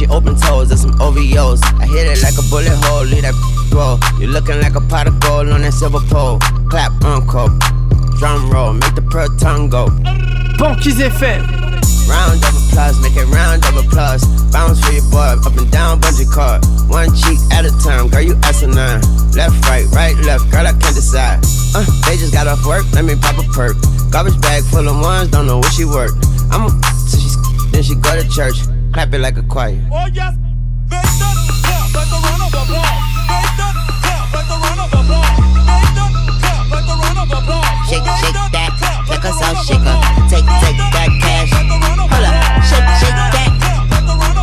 Gucci open toes and some OVOs. I hit it like a bullet hole, leave that roll. You looking like a pot of gold on that silver pole. Clap, uncle. Drum roll, make the pearl tongue go. Banquise FM. Round of applause, make it round of applause. Bounce for your boy, up and down, bungee cord. One cheek at a time, girl, you asinine. Left, right, right, left, girl, I can't decide. Uh, they just got off work, let me pop a perk. Garbage bag full of ones, don't know what she worked. I'm a, so she's, then she go to church. Clap it like a choir. Oh, yes. Make that clap like a round of applause. Make that clap like a round of applause. Make that clap like a round of applause. Shake, shake that. Like a salt shaker. Take, take that cash. Hold up. Shake, shake that.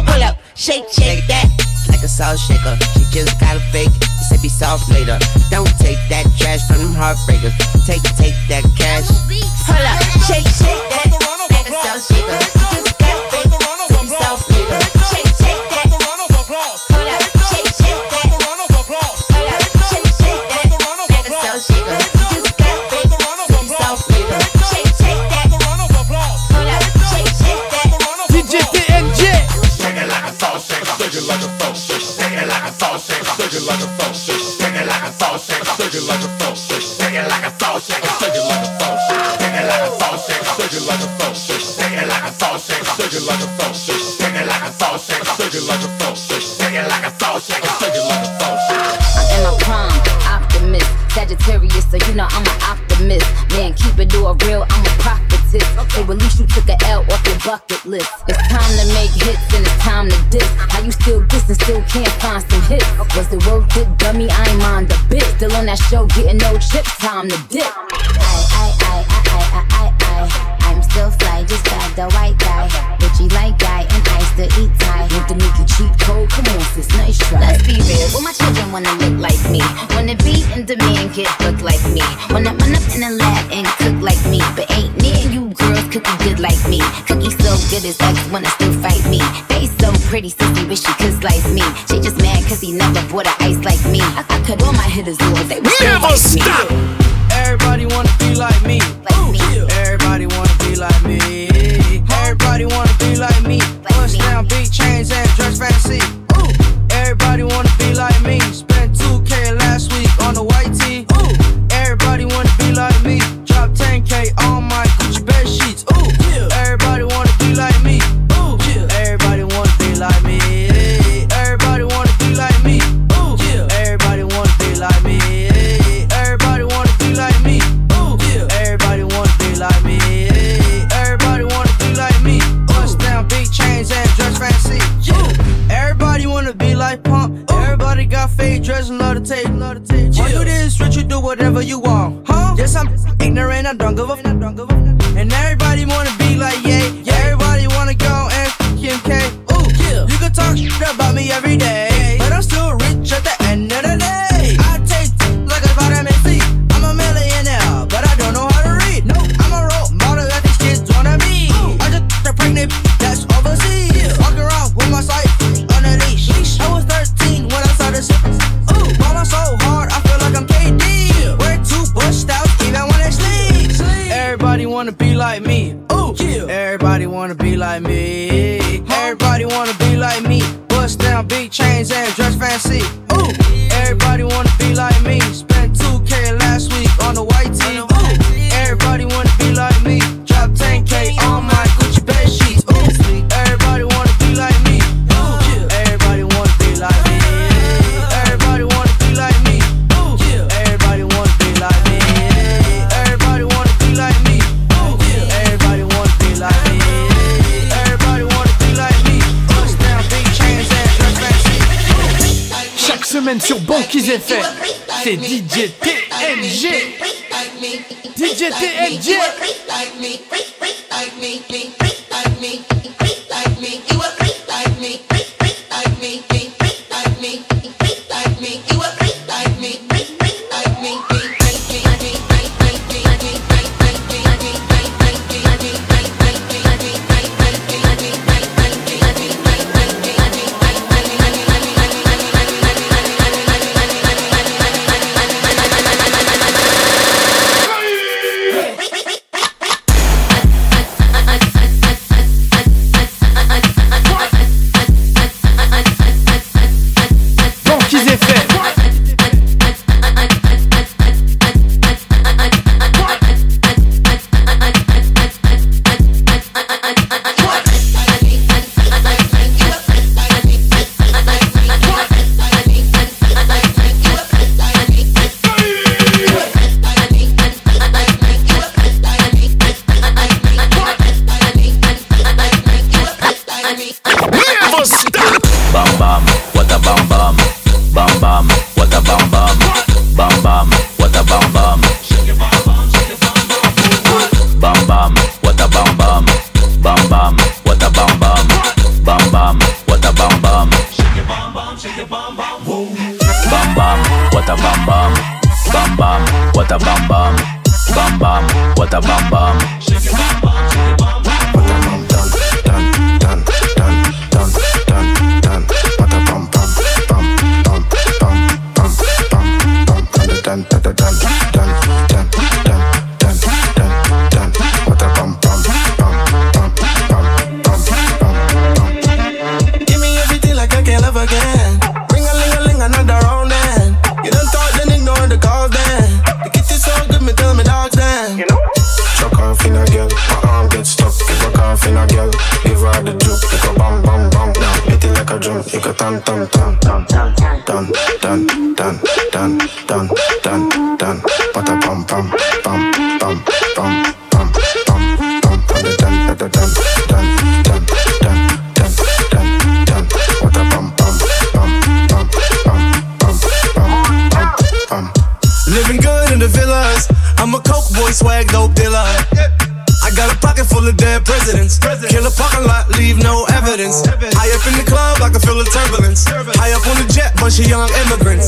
Hold up. Shake, shake that. Like a salt shaker. She just gotta fake. Said be soft later. Don't take that trash from them heartbreakers. Take, take that cash. Hold up. a drunk of a c'est DJ T. dan, bada bam bam bam bam bam bam bam bam bada dan bada dan dan dan dan dan dan dan bada bam bam bam bam bam bam bam bam Living good in the villas. I'm a coke boy, swag dope dealer. I got a pocket full of dead presidents. President. Kill a parking lot, leave no evidence. High up in the club, I can feel the turbulence. High up on the jet, bunch of young immigrants.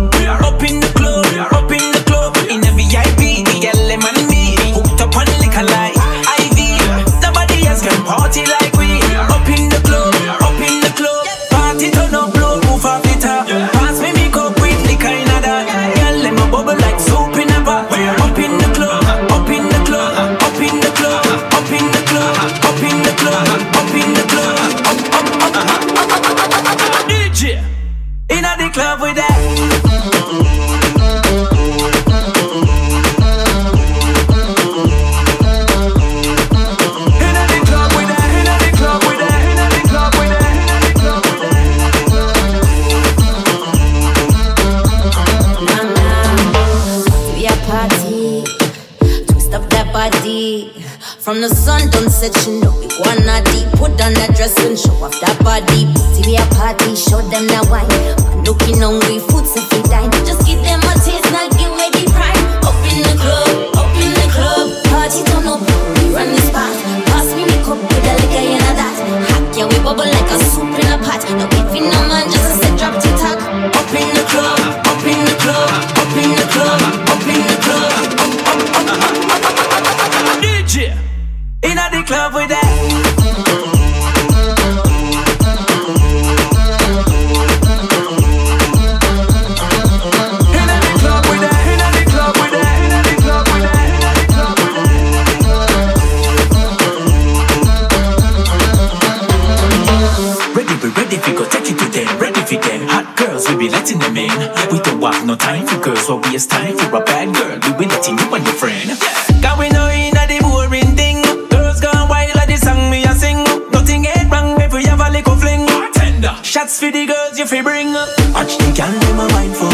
we ready if we go take it to them, ready for them. Hot girls, we be letting them in. We don't have no time for girls, what we is time for a bad girl. We be letting you and your friend. Yeah. Cause we know in a boring thing. Girls gone wild like the song we a sing. Nothing ain't wrong if we have a little fling. Tender shots for the girls you fi bring. Watch the girl, them a mind for.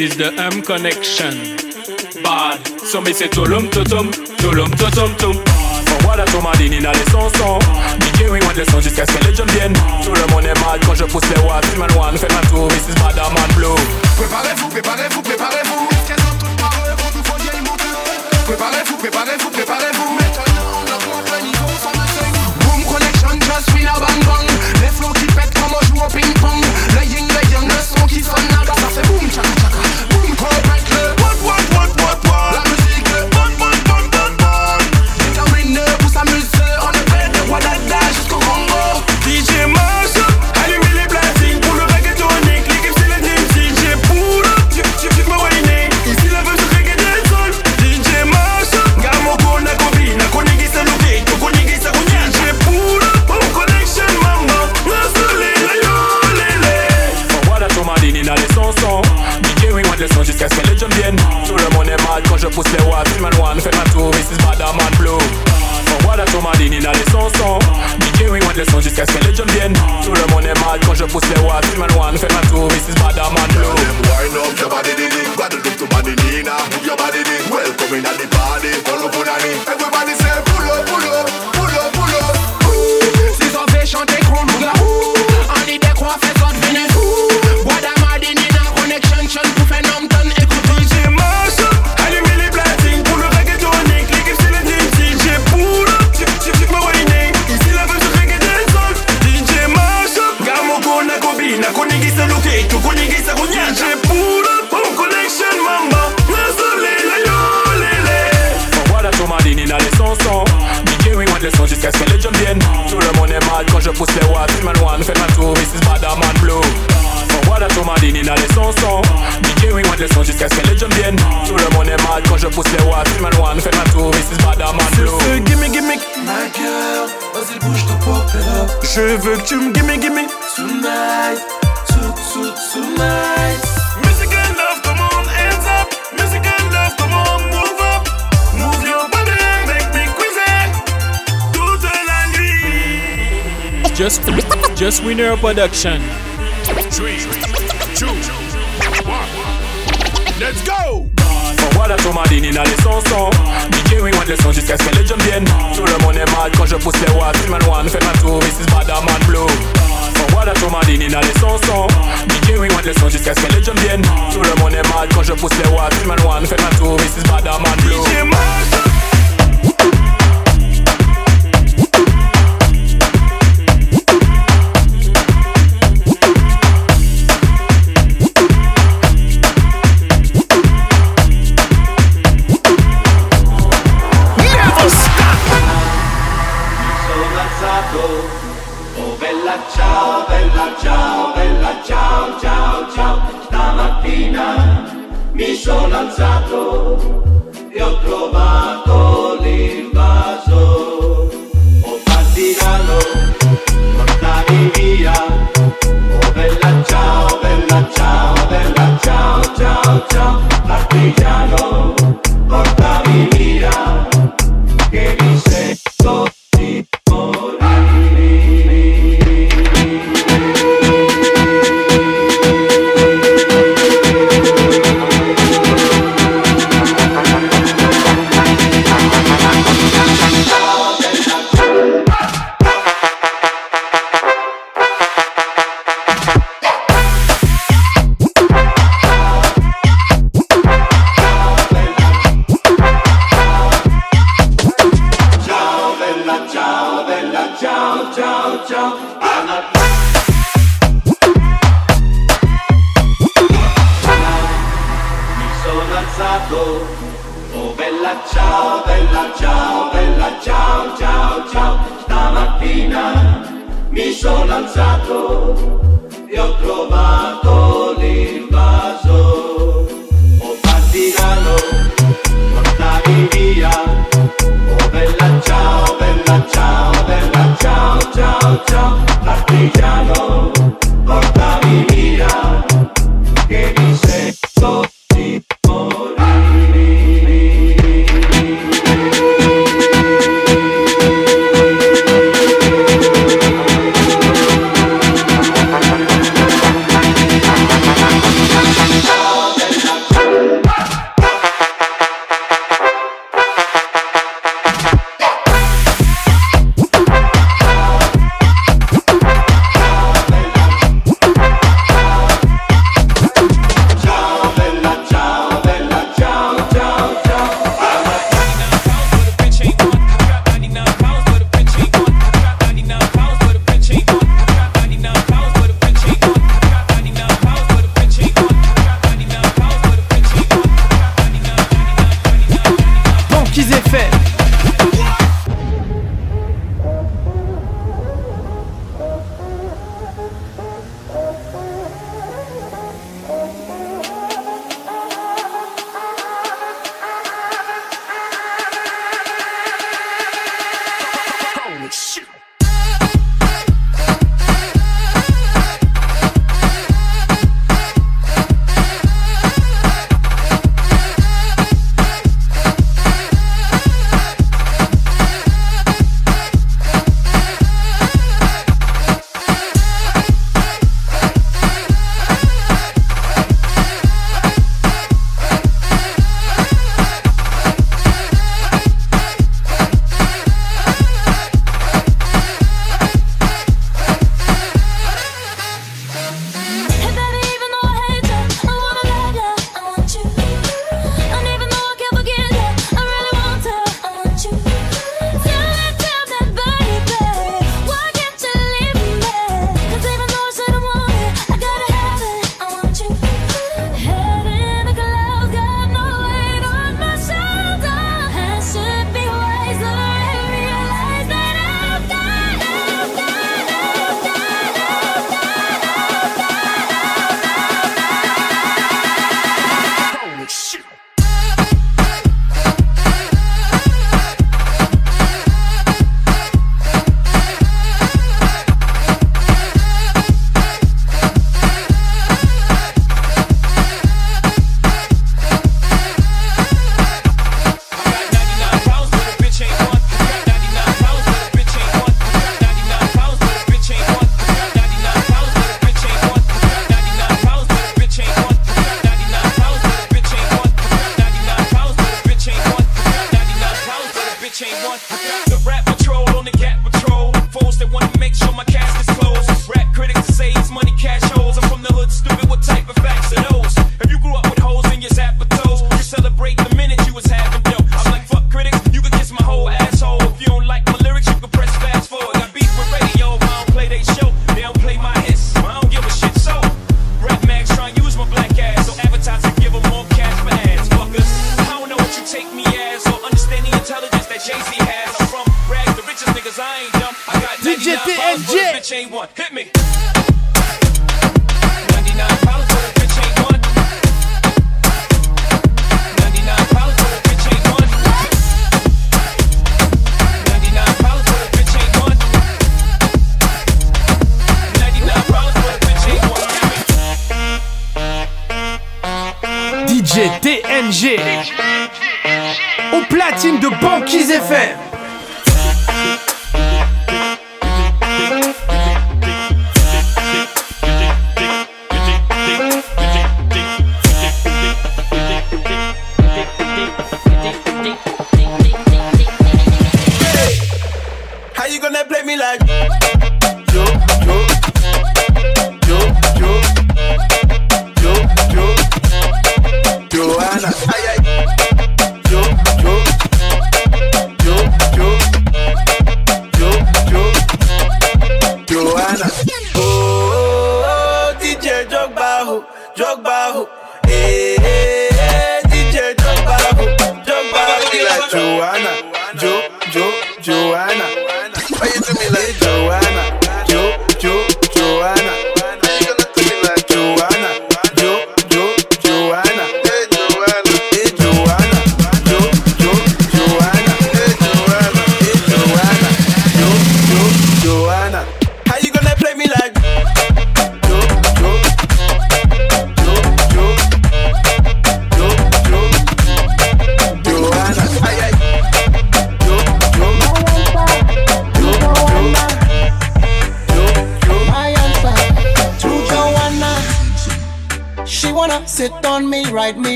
is the M connection. Bad, so me say tolum totum, tolum totum tum. From Wada to Madini dans les sons DJ we want le son jusqu'à ce que les jeunes viennent. Tout le monde est mal quand je pousse les watts. Fais mal one, fais mal two, Mrs. Madame and Blue. Préparez-vous, préparez-vous, préparez-vous. Préparez-vous, préparez-vous, préparez-vous. Maintenant, on le Boom connection, just feel Winner Production. Let's go! Tomadine in a les sons DJ jusqu'à ce que les jeunes viennent. Tout le monde est mal quand je pousse les watts. One fait ma tour, this is Badaman Blue. On voit la tomadine in a les sons DJ les sons jusqu'à ce que les jeunes viennent. Tout le monde est mal quand je pousse les watts. One fait ma tour, this is Badaman Blue. TNG. Au platine de Banquise FM.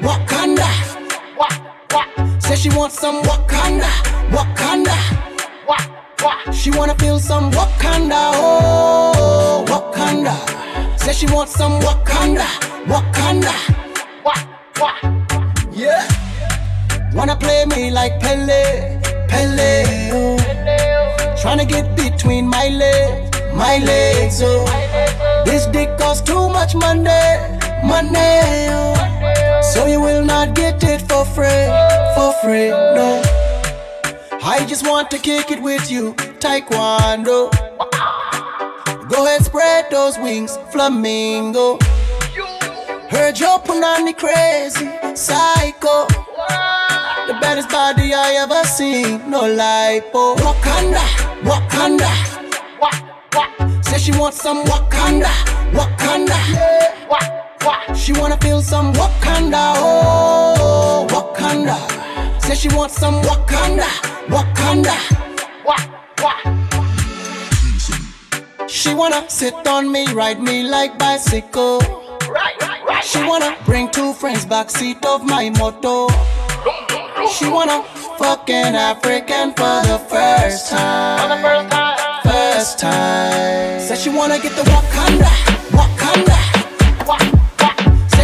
Wakanda. Says she wants some Wakanda, Wakanda. She wanna feel some Wakanda, oh Wakanda. Says she wants some Wakanda, Wakanda. Yeah. Wanna play me like Pele, Pele. Oh. Tryna get between my legs, my legs. Oh. This dick costs too much money, money. Oh. So you will not get it for free, for free. No. I just want to kick it with you, Taekwondo. Go ahead, spread those wings, flamingo. Heard your punani crazy, psycho. The baddest body I ever seen, no lipo. Wakanda, Wakanda. Say she wants some Wakanda, Wakanda. She wanna feel some Wakanda, oh Wakanda. Say she wants some Wakanda, Wakanda. She wanna sit on me, ride me like bicycle. She wanna bring two friends backseat of my moto. She wanna fuck an African for the first time. First time. Says she wanna get the Wakanda.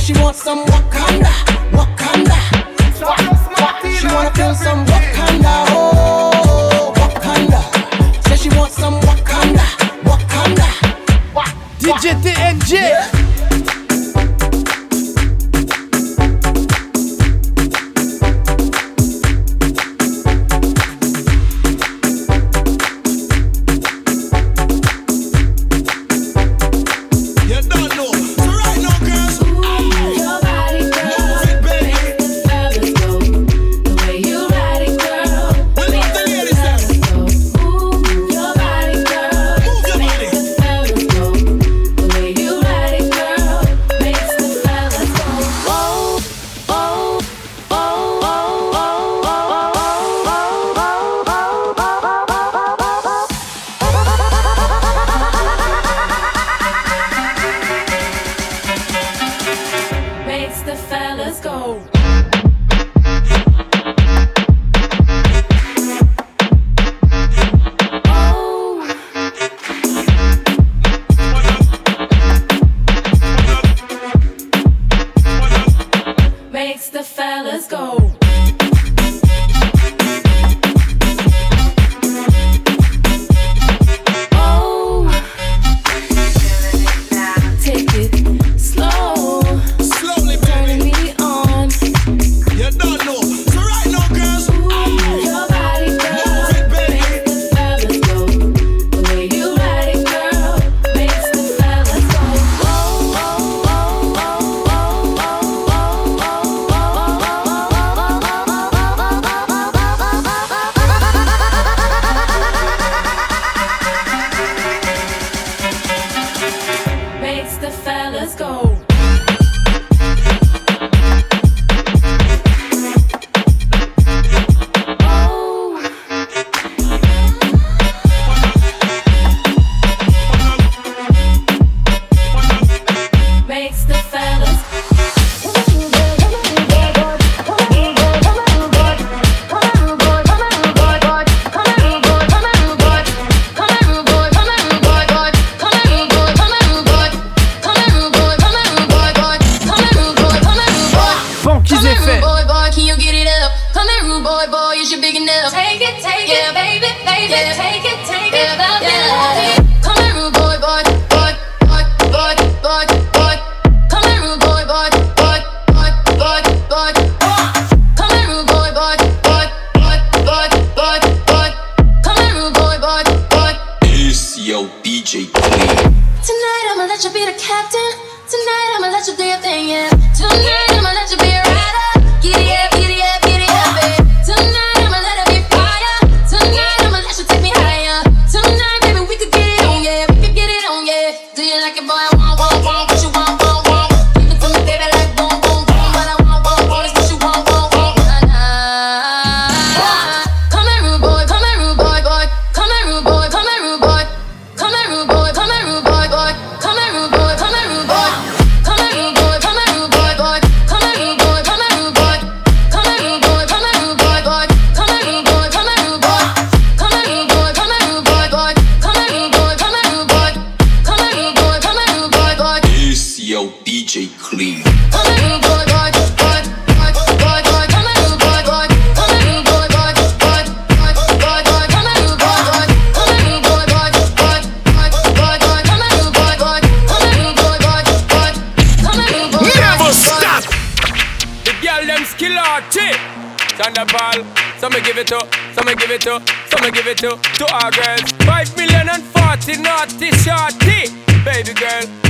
She wants some Wakanda, Wakanda. She wanna feel some Wakanda, oh Wakanda. Says she wants some Wakanda, Wakanda. DJ TNG. You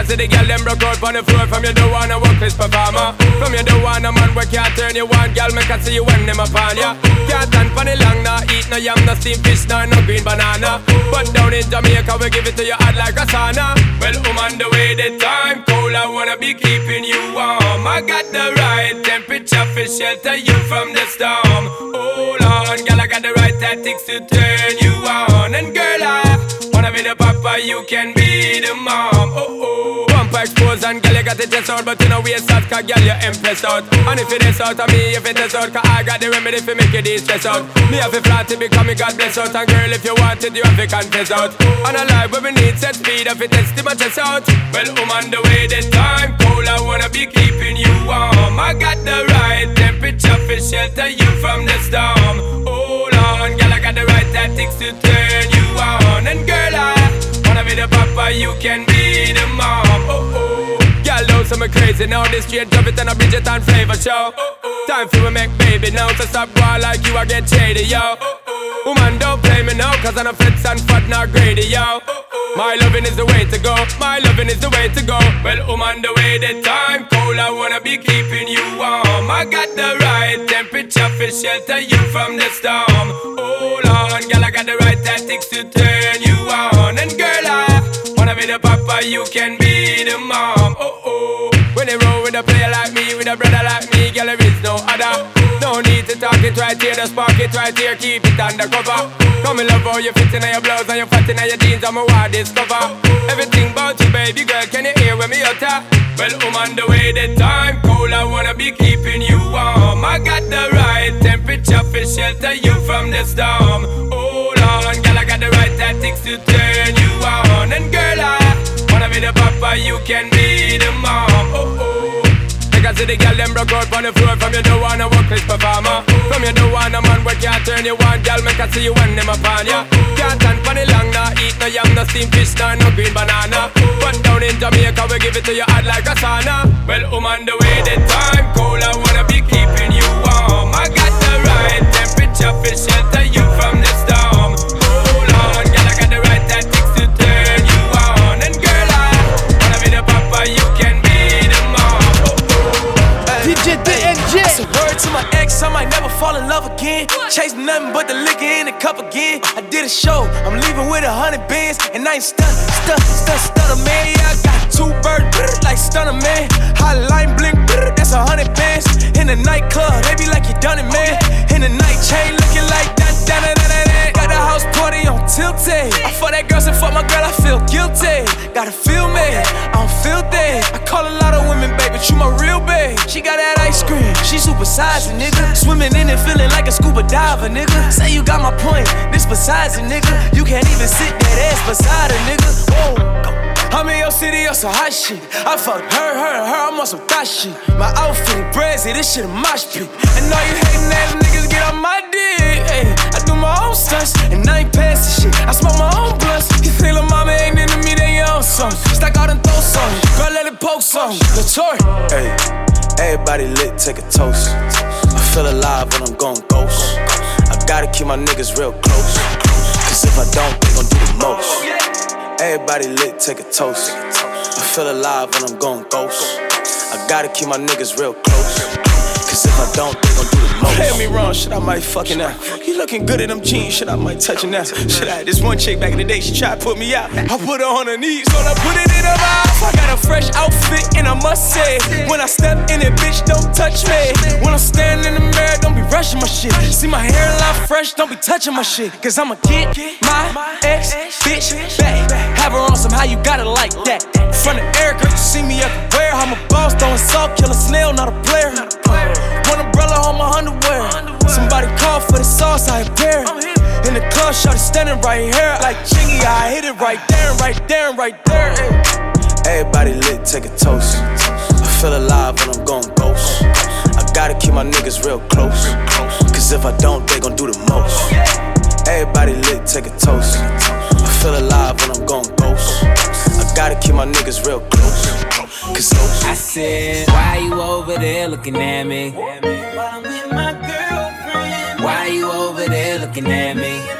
Because see the girl them broke out on the floor. From you don't wanna work this performer. From you don't wanna man where can't turn you on. Girl, make I see you when them upon ya. Can't stand for the long, nah Eat no yam, no steamed fish, nah, no green banana. But down in Jamaica, we give it to you hot like a sauna. Well, I'm on the way, the time cold I wanna be keeping you warm. I got the right temperature for shelter you from the storm. Hold on, girl, I got the right tactics to turn you on. And girl, I wanna be the papa, you can be the mom. Oh, oh and girl, you got the chest out But you know waist out, cause girl, you impressed out. And if it is out of me, if it is out Cause I got the remedy for make you de-stress out. Me have a flat to become me God bless out. And girl, if you want it, you have to confess out. And a life where we need set speed If it test my chest out. Well, I'm on the way, the time cold I wanna be keeping you warm. I got the right temperature for shelter you from the storm. Hold on, girl, I got the right tactics to turn you on. And girl, I wanna be the papa, you can be the mom. Oh oh. Know some crazy now. This straight drop it and a Bridget and flavor show. Time for we make baby now. So stop boy like you, I get shady, yo. Woman, don't play me now, cause I'm a fits and fat, not greedy, yo. My loving is the way to go. My loving is the way to go. Well, on the way, the time cold. I wanna be keeping you warm. I got the right temperature for shelter you from the storm. Hold on, girl, I got the right tactics to turn you on. And girl, I wanna be the papa, you can be the mom. Oh oh. When they roll with a player like me, with a brother like me, girl, there is no other. No need to talk it right here, just spark it right here, keep it undercover. Come in love how you fit in your blouse and you fat in your jeans, I'm a wild discover. Everything about you, baby girl, can you hear when me utter? Well, I'm on the way, the time cold, I wanna be keeping you warm. I got the right temperature for shelter you from the storm. Hold on, girl, I got the right tactics to wanna be the papa, you can be the mom. Oh oh. Because see the girl them broke out on the floor From you don't wanna work this performer. From you don't want a man where can't turn you on. Girl, make I see you when them upon ya. Can't stand for the long, nah Eat no yam, no steamed fish, nah, no green banana. But down in Jamaica, we give it to you hot like a sauna. Well, I'm on the way, the time cold I wanna be keeping you warm. I got the right temperature for I might never fall in love again. Chasing nothing but the liquor in the cup again. I did a show, I'm leaving with a hundred bands, and I ain't stun, stun, stun, stunner man. Yeah, I got two birds like stunner man. Hotline Bling, that's a hundred bands. In the nightclub, they be like you done it, man. In the night chain, looking like that, that, that, that, that. House party on tilted. I fuck that girl, so fuck my girl, I feel guilty. Gotta feel me, I don't feel that. I call a lot of women, baby, you my real babe. She got that ice cream. She super sizing, nigga. Swimming in it, feeling like a scuba diver, nigga. Say you got my point. This besides a nigga. You can't even sit that ass beside a nigga. Whoa. I'm in your city on some hot shit. I fucked her, her, her, I'm on some thot shit. My outfit brazy, this shit a mosh pit. And all you hating ass niggas get on my dick. Ay, I do my own stunts, and I ain't pass passing shit. I smoke my own blunts. You think lil' mama ain't into me, then you own some. Stack out and throw some. Girl, let it poke some. The toy. Hey, everybody lit, take a toast. I feel alive when I'm going ghost. I gotta keep my niggas real close. Cause if I don't, they gon' do the most. Everybody lit, take a toast. I feel alive when I'm going ghost. I gotta keep my niggas real close. Cause if I don't, they gon' do the most. Play me wrong, shit, I might fucking out. You looking good in them jeans, shit, I might touch it now. Shit, I had this one chick back in the day, she tried to put me out. I put her on her knees, so I put it in her mouth. I got a fresh outfit, and I must say, when I step in it, bitch, don't touch me. When I'm standing in the mirror, don't be rushing my shit. See my hairline fresh, don't be touching my shit. Cause I'ma get my ex bitch back. Have her on somehow, you got it like that. Front of Erica, you see me everywhere. I'm a boss, throwing salt, kill a snail, not a player. Umbrella on my underwear. Somebody call for the sauce, I appear. In the club, shot standing right here. Like Chingy, I hit it right there, right there, right there. ay. Everybody lit, take a toast. I feel alive when I'm going ghost. I gotta keep my niggas real close. Cause if I don't, they gon' do the most. Everybody lit, take a toast. I feel alive when I'm going ghost. I gotta keep my niggas real close. Cause I said, Why you over there looking at me? Why you over there looking at me?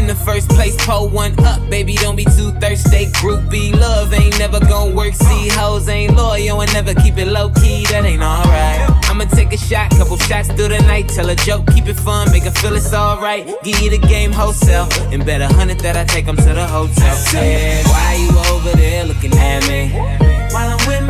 In the first place, pull one up, baby. Don't be too thirsty. Groupie love ain't never gonna work. See, hoes ain't loyal and never keep it low key. That ain't alright. I'ma take a shot, couple shots through the night. Tell a joke, keep it fun, make her feel it's alright. Give you the game wholesale, and bet a hundred that I take 'em to the hotel. Said, why you over there looking at me? While I'm with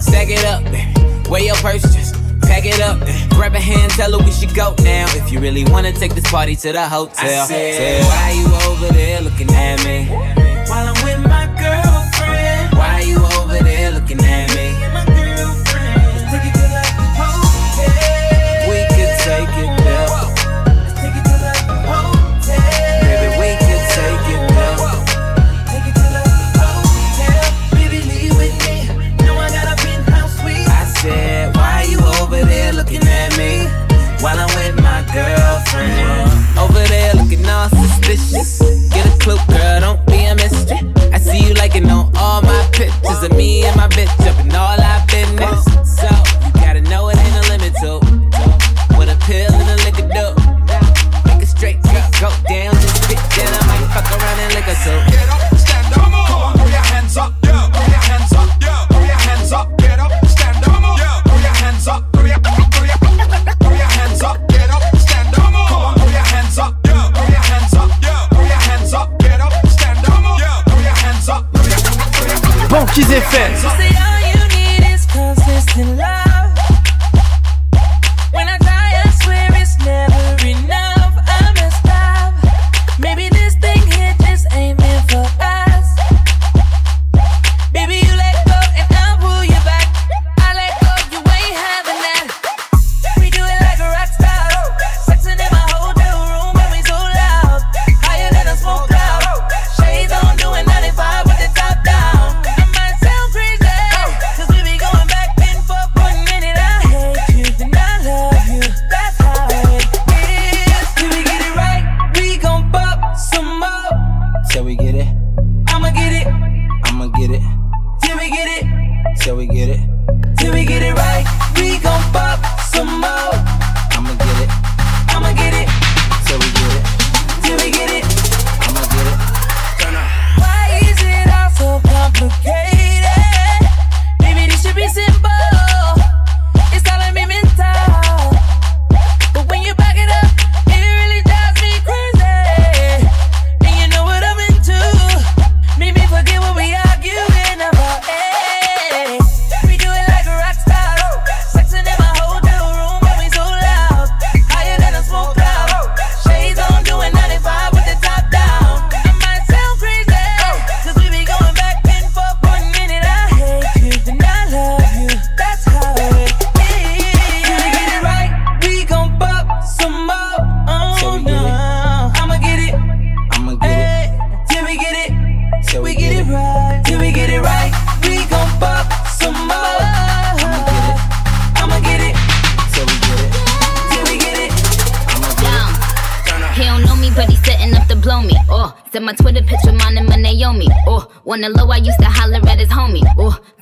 stack it up, baby. Wear your purse, just pack it up. Grab a hand, tell her we should go now. If you really wanna take this party to the hotel. I said, why you over there looking at me? While I'm with my girlfriend. Why you over there looking at me?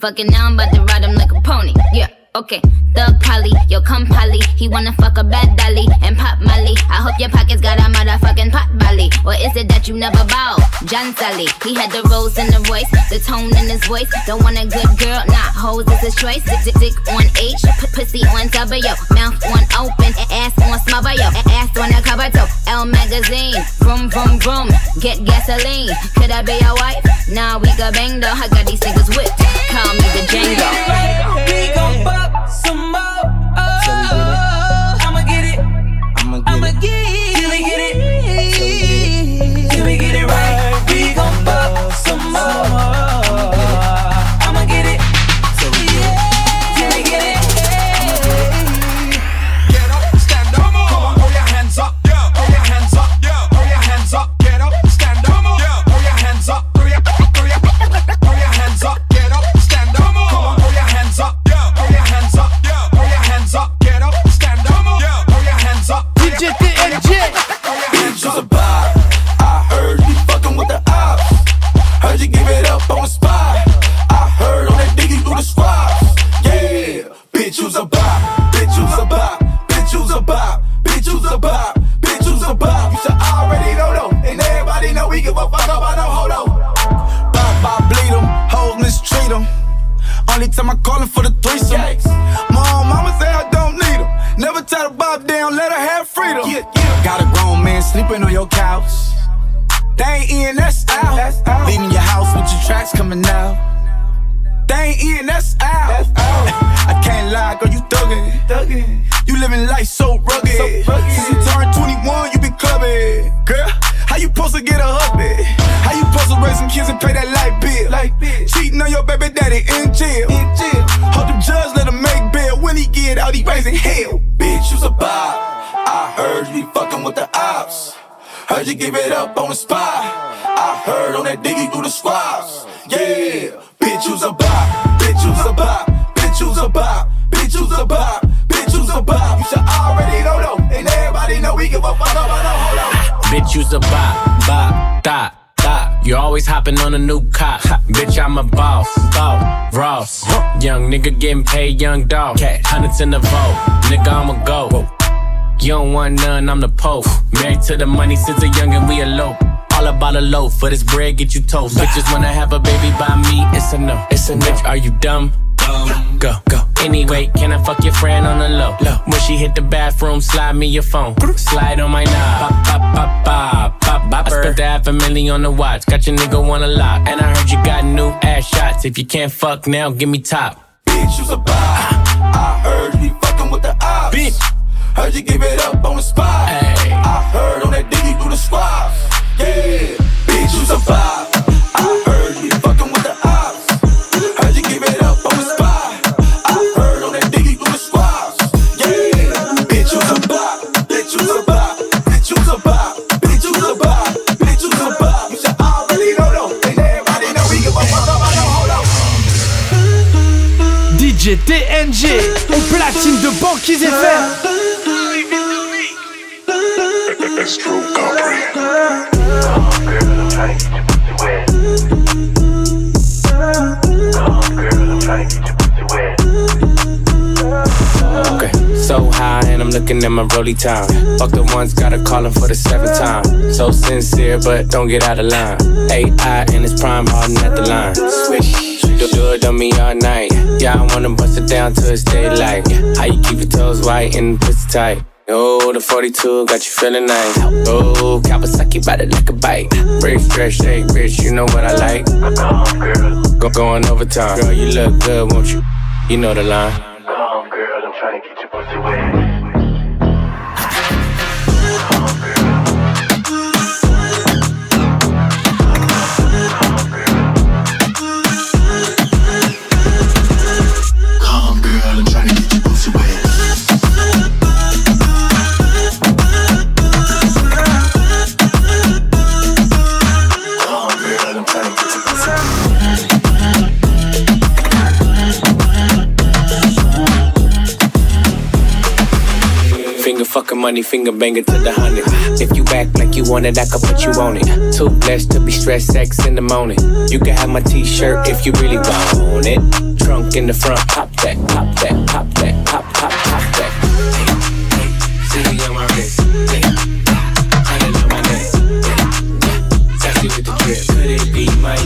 Fucking now I'm about to ride him like a pony. Yeah. Okay, Thug Polly, yo come Polly. He wanna fuck a bad dolly and pop Molly. I hope your pockets got a motherfucking pot belly. Or is it that you never bow? John Sally, he had the rose in the voice, the tone in his voice. Don't want a good girl, not hoes is his choice. Dick, dick, dick on H, p- pussy on W, mouth on open, ass on smother, yo, ass on the cover toe. Elle magazine, vroom vroom vroom, get gasoline. Could I be your wife? Nah, we got bang though. I got these niggas whipped. Nigga getting paid, young dog. Hundreds in the vote, nigga, I'ma go. You don't want none, I'm the Pope. Married to the money since a youngin', we elope. All about a loaf, for this bread, get you toast. Bitches wanna have a baby by me, it's a no. It's a bitch, are you dumb? Go, go. Anyway, can I fuck your friend on the low? low. When she hit the bathroom, slide me your phone. Slide on my knob. Pop, pop, pop, pop, pop, pop. I spent the half a million on the watch. Got your nigga wanna lock. And I heard you got new ass shots. If you can't fuck now, give me top. Bitch was a bop. I heard you fucking with the ops. Bitch. Heard you give it up on the spot. Hey. I heard on that diggy through the squats. Yeah, bitch was a bop. I heard you fucking with TNG au platine de Banquise. Okay, so high and I'm looking at my rolly time. Fuck the ones, gotta call him for the seventh time. So sincere, but don't get out of line. AI in his prime, hardin' at the line. Swish, do on me all night. Yeah, I wanna bust it down till it's daylight. How you keep your toes white and pussy tight? Oh, the 42 got you feeling nice. Oh, Kawasaki bout it like a bite. Break, stretch, shake, bitch, you know what I like. Go going overtime. Girl, you look good, won't you? You know the line. Finger money, finger banger to the hundred. If you act like you want it, I can put you on it. Too blessed to be stressed, sex in the morning. You can have my t-shirt if you really want it. Trunk in the front, pop that, pop that, pop that, pop, pop, pop that. Hey, hey, see me on my wrist. Hey, on my neck. Hey, sexy with the drip. Could it be my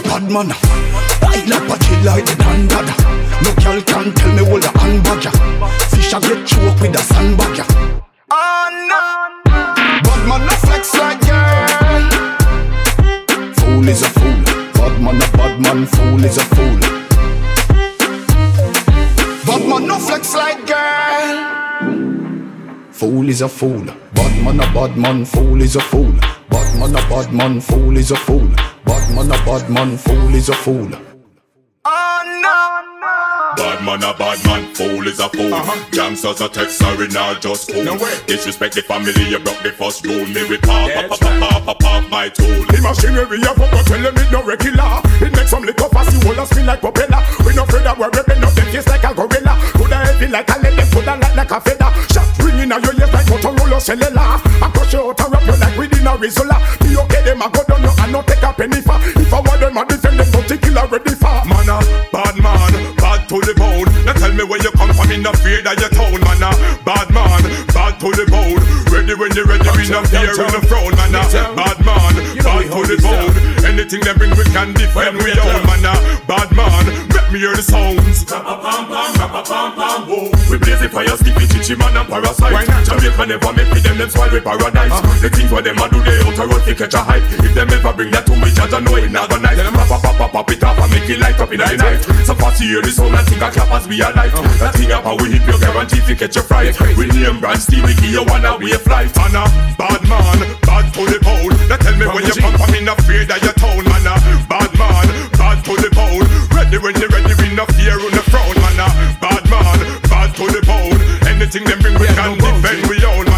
a bad man. Wild up a chill like the dandada. No girl can tell me hold a handbag ya. Fish a get choked with a sandbag ya. Oh no. Bad man no flex like girl. Fool is a fool. Bad man a bad man. Fool is a fool. Bad man no flex like girl. Fool is a fool. Bad man a bad man. Fool is a fool. Bad man a bad man. Fool is a fool. Bad man a bad man. Fool is a fool. Oh no. no. Bad man a bad man, fool is a fool. Uh-huh. Gangsters a text sorry now just cool. Disrespect the family, you broke the first rule. Me with pop, pop, pop, pop, pop, pop, my tool. The machinery of up, tell them it no regular. It makes some liquor fast, you wanna spin like propeller. We no afraid that we're ripping up them face like a gorilla. Coulda heavy like a lead, put a light like a feather. Shot out your ears like Motorola cellular. I crush you out and wrap you like within a Rizzola. Be okay, them a go down you and not take a penny for. If I want them a defend them, don't take kill already for. Man a bad man, bad to the bone. Now tell me where you come from, in the fear that you town. Man a bad man, bad to the bone. Ready when you ready, we no fear in the throne. Man a bad man, bad to the bone. Anything them bring we can defend we own man a bad man me hear the sounds. We blaze the fire stick with chichi man and parasite. Why not? Jamaica never make me them them swallow with paradise. Uh-huh. The things what them a do they out a road to catch a hype If them ever bring that to me judge I know it not gonna nice. Pop pop pop pop it up and make it light up in the night. So fast you hear the sound and think a clap as we a light. Uh-huh. That thing up and we hit your guarantee to catch a fright. We name brand Steve we give you one away flight. Man a bad man, bad to the bone They tell me when you pop I'm in a fear that you town Man a bad man, bad to the bone Ready when you ready we no fear on the front Man. A bad man, bad to the bone. Anything them bring we can defend we own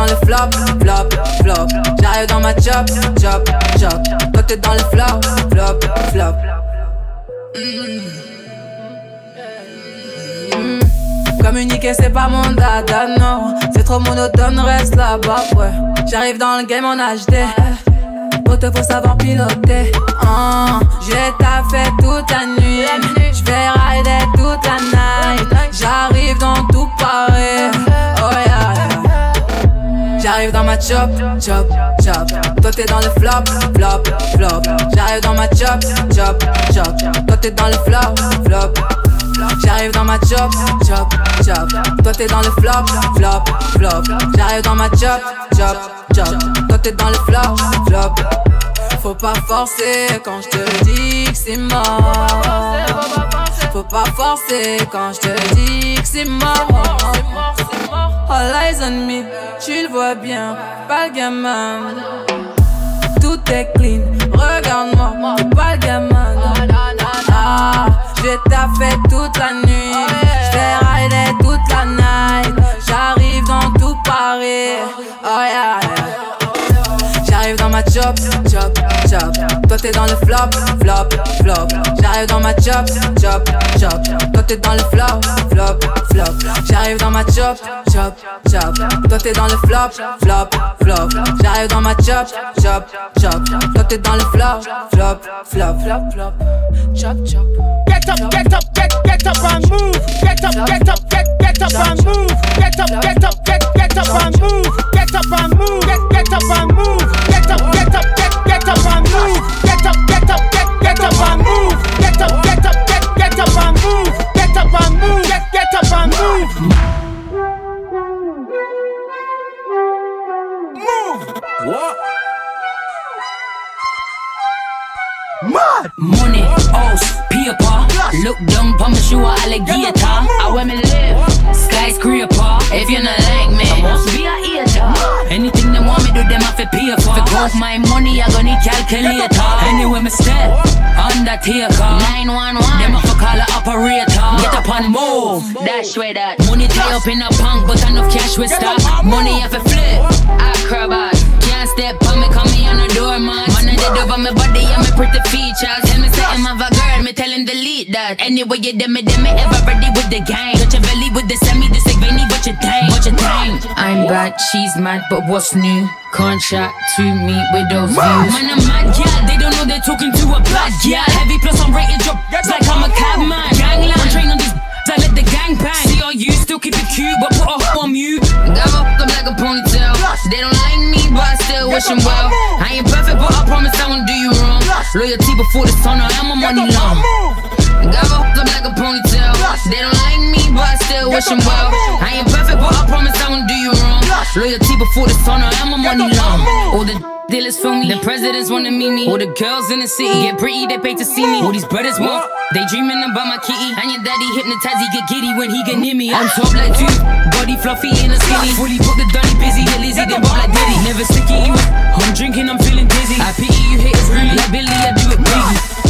dans le flop, flop, flop. J'arrive dans ma chop, chop, chop. Toi t'es dans le flop, flop, flop. Mm. Communiquer c'est pas mon dada, non. C'est trop monotone, reste là-bas, ouais. J'arrive dans le game en HD. Auto faut savoir piloter. Ah, J'ai taffé toute la nuit. J'vais rider toute la night. J'arrive dans tout Paris. Oh yeah. J'arrive dans ma chop, chop, chop. Toi t'es dans le flop, flop, flop. J'arrive dans ma chop, chop, chop. Toi t'es dans le flop, flop. J'arrive dans ma chop, chop, chop. Toi t'es dans le flop, flop, flop. J'arrive dans ma chop, chop, chop. Toi t'es dans le flop, flop. Faut pas forcer quand je te dis que c'est mort. Faut pas forcer quand je te dis que c'est mort. All eyes on me, tu le vois bien, pas gamin. Tout est clean, regarde-moi, pas le gamin. Ah, je fait toute la nuit, je vais rider toute la night. J'arrive dans tout Paris, oh yeah. Ma chop, chop, chop. Toi t'es dans le flop, flop, flop. J'arrive dans ma chop, chop, chop. Toi t'es dans le flop, flop, flop. J'arrive dans ma chop, chop, chop. Toi t'es dans le flop, flop, flop. J'arrive dans ma chop, chop, chop. Toi t'es dans le flop, flop, flop, flop, flop. Up, get up, get, get up and move. Get up, get up, get, get up and move. Get up, get up, get, get up and move. Get up and move. Get, get up and move. Get up, get up, get, get up and move. Get up, get up, get, get up and move. Get up, get up Look down, promise you a alligator. I where me live, skyscraper. If you not like me, I must be a hater. Anything they want me do, them have to pay for. If I my money, I gonna need calculator. Anyway, me step, undertaker. 911, them have to call a operator. Get up and move, dash with that. Money tie up in a punk, but enough cash with stop. Money have to flip, acrobat. Can't step on me, call me on the doormat. Man, did over my body and my pretty features. Tell me something of a girl, me tell him delete that. Anyway, you dem me, dem me ever ready with the game. Touch your belly with the semi, this like Vinny, what you think? What you think? I'm bad, she's mad, but what's new? Contract to me with those views. Man, I'm mad, yeah. They don't know they're talking to a bad yeah. Heavy plus I'm rated drop like I'm a cabman. Gangland, I'm on these. I let the gang bang. See all you still keep it cute, but put a hoe on mute. Got up them like a ponytail. They don't like me, but I still wish them well. I ain't perfect, but I promise I won't do you wrong. Loyalty before the sun, I am a money long. Got my up like a ponytail. They don't like me, but I still wish them well. I ain't perfect, but I promise I won't do you wrong. Loyalty before the sun, I am a money long. All the dealers for me, the presidents wanna meet me. All the girls in the city get pretty, they pay to see me. All these brothers want, they dreaming about my kitty. And your daddy hypnotized, he get giddy when he get near me. I'm top like two, body fluffy and a skinny. Fully put the dunny busy, get lazy, then bob like Diddy. Never sticking you, I'm drinking, I'm feeling dizzy. I pity you haters really like Billy, I do it biggie.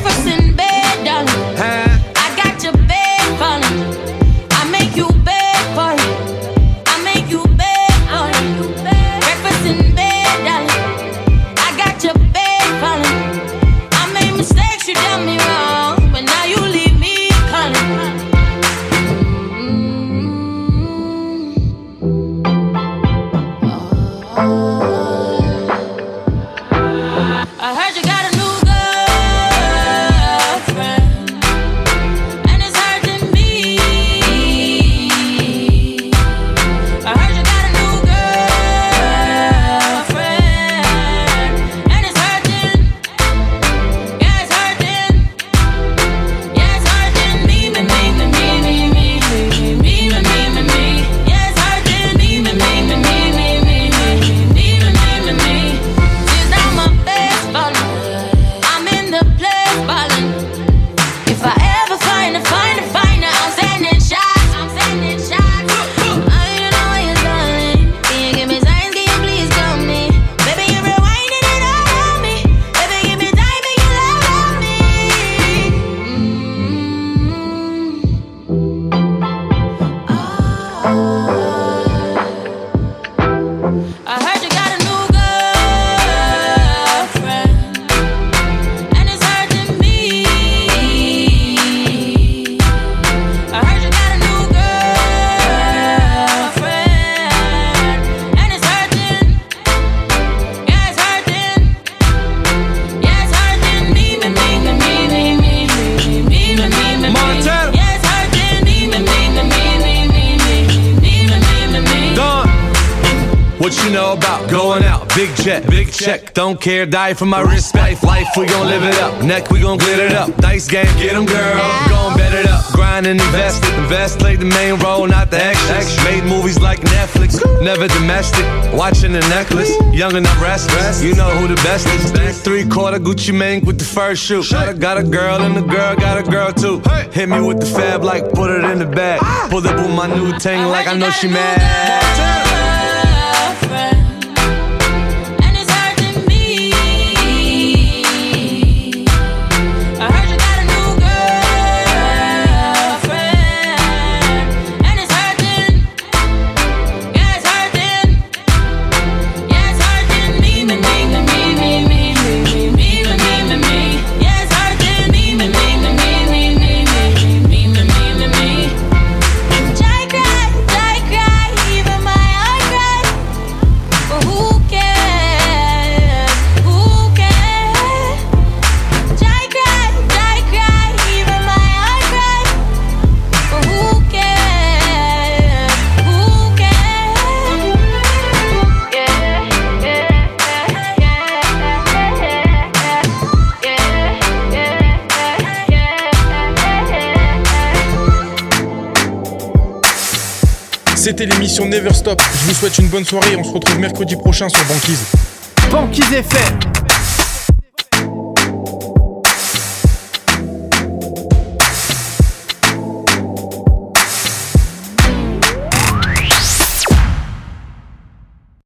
you know about going out? Big jet, big check. Don't care, die for my respect. Life, we gon' live it up. Neck, we gon' glitter it up. Nice game, get 'em, girl. Gon' bet it up. Grind and invest it. Invest, play the main role, not the extras. Made movies like Netflix, never domestic. Watching the necklace, young and I'm restless. You know who the best is. Three quarter Gucci Mane with the first shoe. Got a, got a girl and the girl got a girl too. Hit me with the fab like put it in the bag. Pull up with my new ting like I know she mad. L'émission Never Stop. Je vous souhaite une bonne soirée on se retrouve mercredi prochain sur Banquise. Banquise FM